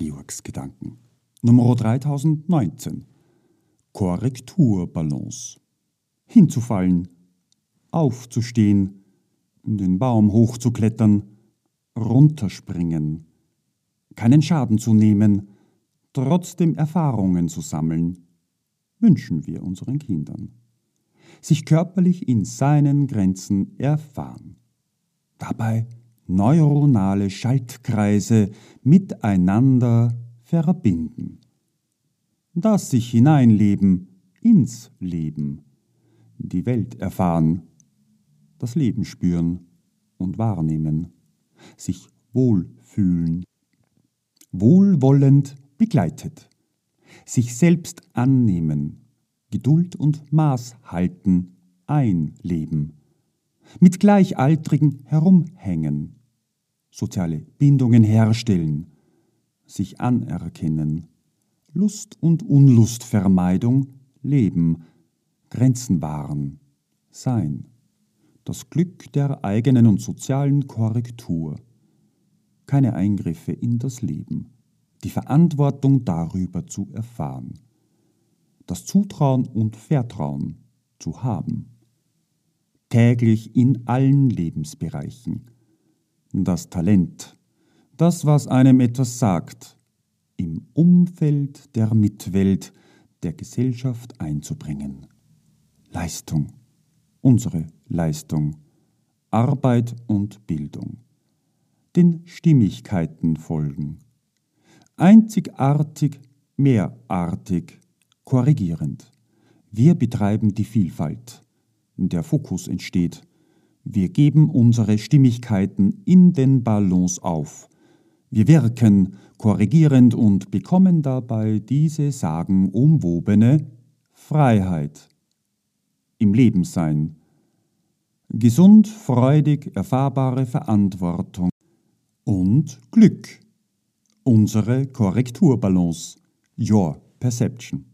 Georgs Gedanken. Nummer 3019. Korrekturbalance. Hinzufallen, aufzustehen, den Baum hochzuklettern, runterspringen, keinen Schaden zu nehmen, trotzdem Erfahrungen zu sammeln, wünschen wir unseren Kindern. Sich körperlich in seinen Grenzen erfahren. Dabei neuronale Schaltkreise miteinander verbinden. Das sich hineinleben ins Leben, die Welt erfahren, das Leben spüren und wahrnehmen, sich wohlfühlen, wohlwollend begleitet, sich selbst annehmen, Geduld und Maß halten, einleben, mit Gleichaltrigen herumhängen, soziale Bindungen herstellen, sich anerkennen, Lust und Unlustvermeidung leben, Grenzen wahren, sein, das Glück der eigenen und sozialen Korrektur, keine Eingriffe in das Leben, die Verantwortung darüber zu erfahren, das Zutrauen und Vertrauen zu haben, täglich in allen Lebensbereichen, das Talent, das, was einem etwas sagt, im Umfeld der Mitwelt der Gesellschaft einzubringen. Leistung, unsere Leistung, Arbeit und Bildung, den Stimmigkeiten folgen, einzigartig, mehrartig, korrigierend. Wir betreiben die Vielfalt, der Fokus entsteht, wir geben unsere Stimmigkeiten in den Balance auf, wir wirken korrigierend und bekommen dabei diese sagenumwobene Freiheit im Lebenssein. Gesund, freudig, erfahrbare Verantwortung und Glück. Unsere Korrekturbalance. Your Perception.